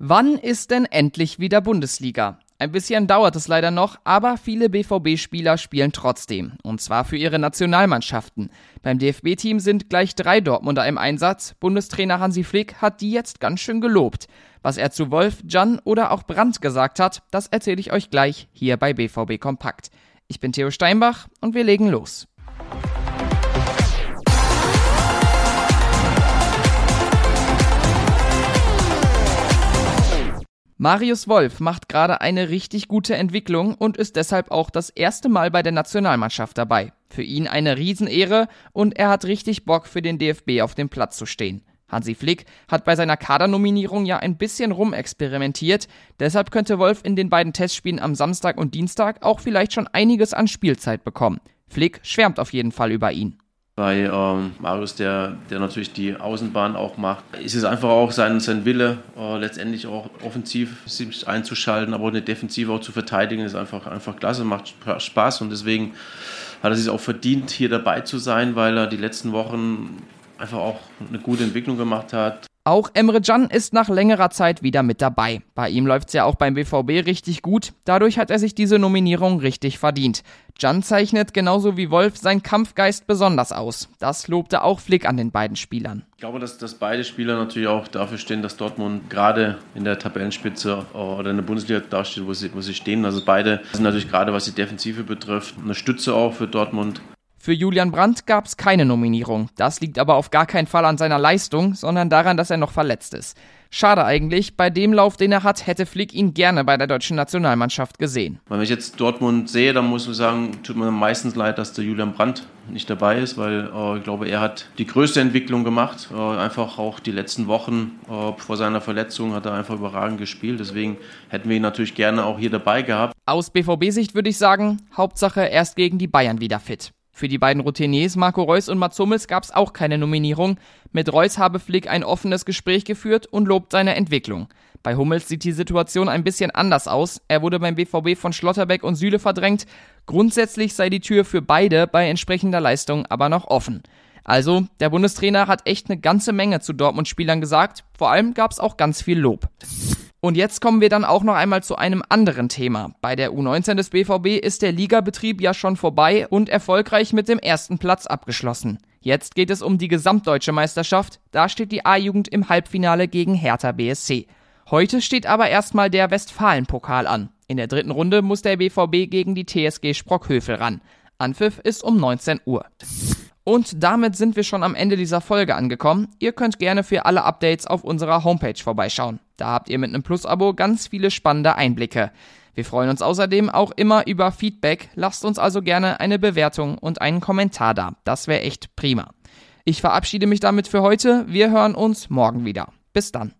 Wann ist denn endlich wieder Bundesliga? Ein bisschen dauert es leider noch, aber viele BVB-Spieler spielen trotzdem. Und zwar für ihre Nationalmannschaften. Beim DFB-Team sind gleich drei Dortmunder im Einsatz. Bundestrainer Hansi Flick hat die jetzt ganz schön gelobt. Was er zu Wolf, Jan oder auch Brandt gesagt hat, das erzähle ich euch gleich hier bei BVB Kompakt. Ich bin Theo Steinbach und wir legen los. Marius Wolf macht gerade eine richtig gute Entwicklung und ist deshalb auch das erste Mal bei der Nationalmannschaft dabei. Für ihn eine Riesenehre und er hat richtig Bock für den DFB auf dem Platz zu stehen. Hansi Flick hat bei seiner Kadernominierung ja ein bisschen rumexperimentiert, deshalb könnte Wolf in den beiden Testspielen am Samstag und Dienstag auch vielleicht schon einiges an Spielzeit bekommen. Flick schwärmt auf jeden Fall über ihn bei ähm, Marius, der, der natürlich die Außenbahn auch macht. ist Es einfach auch sein, sein Wille, äh, letztendlich auch offensiv sich einzuschalten, aber eine Defensive auch zu verteidigen, ist einfach, einfach klasse, macht Spaß und deswegen hat er sich auch verdient, hier dabei zu sein, weil er die letzten Wochen einfach auch eine gute Entwicklung gemacht hat. Auch Emre Can ist nach längerer Zeit wieder mit dabei. Bei ihm läuft es ja auch beim BVB richtig gut. Dadurch hat er sich diese Nominierung richtig verdient. Can zeichnet genauso wie Wolf seinen Kampfgeist besonders aus. Das lobte auch Flick an den beiden Spielern. Ich glaube, dass, dass beide Spieler natürlich auch dafür stehen, dass Dortmund gerade in der Tabellenspitze oder in der Bundesliga dasteht, wo sie, wo sie stehen. Also beide sind natürlich gerade, was die Defensive betrifft, eine Stütze auch für Dortmund. Für Julian Brandt gab es keine Nominierung. Das liegt aber auf gar keinen Fall an seiner Leistung, sondern daran, dass er noch verletzt ist. Schade eigentlich, bei dem Lauf, den er hat, hätte Flick ihn gerne bei der deutschen Nationalmannschaft gesehen. Wenn ich jetzt Dortmund sehe, dann muss ich sagen, tut mir meistens leid, dass der Julian Brandt nicht dabei ist, weil äh, ich glaube, er hat die größte Entwicklung gemacht. Äh, einfach auch die letzten Wochen äh, vor seiner Verletzung hat er einfach überragend gespielt. Deswegen hätten wir ihn natürlich gerne auch hier dabei gehabt. Aus BVB-Sicht würde ich sagen, Hauptsache erst gegen die Bayern wieder fit. Für die beiden Routiniers Marco Reus und Mats Hummels gab es auch keine Nominierung. Mit Reus habe Flick ein offenes Gespräch geführt und lobt seine Entwicklung. Bei Hummels sieht die Situation ein bisschen anders aus. Er wurde beim BVB von Schlotterbeck und Süle verdrängt. Grundsätzlich sei die Tür für beide bei entsprechender Leistung aber noch offen. Also, der Bundestrainer hat echt eine ganze Menge zu Dortmund-Spielern gesagt. Vor allem gab es auch ganz viel Lob. Und jetzt kommen wir dann auch noch einmal zu einem anderen Thema. Bei der U19 des BVB ist der Ligabetrieb ja schon vorbei und erfolgreich mit dem ersten Platz abgeschlossen. Jetzt geht es um die gesamtdeutsche Meisterschaft. Da steht die A-Jugend im Halbfinale gegen Hertha BSC. Heute steht aber erstmal der Westfalen-Pokal an. In der dritten Runde muss der BVB gegen die TSG Sprockhövel ran. Anpfiff ist um 19 Uhr. Und damit sind wir schon am Ende dieser Folge angekommen. Ihr könnt gerne für alle Updates auf unserer Homepage vorbeischauen. Da habt ihr mit einem Plus-Abo ganz viele spannende Einblicke. Wir freuen uns außerdem auch immer über Feedback. Lasst uns also gerne eine Bewertung und einen Kommentar da. Das wäre echt prima. Ich verabschiede mich damit für heute. Wir hören uns morgen wieder. Bis dann.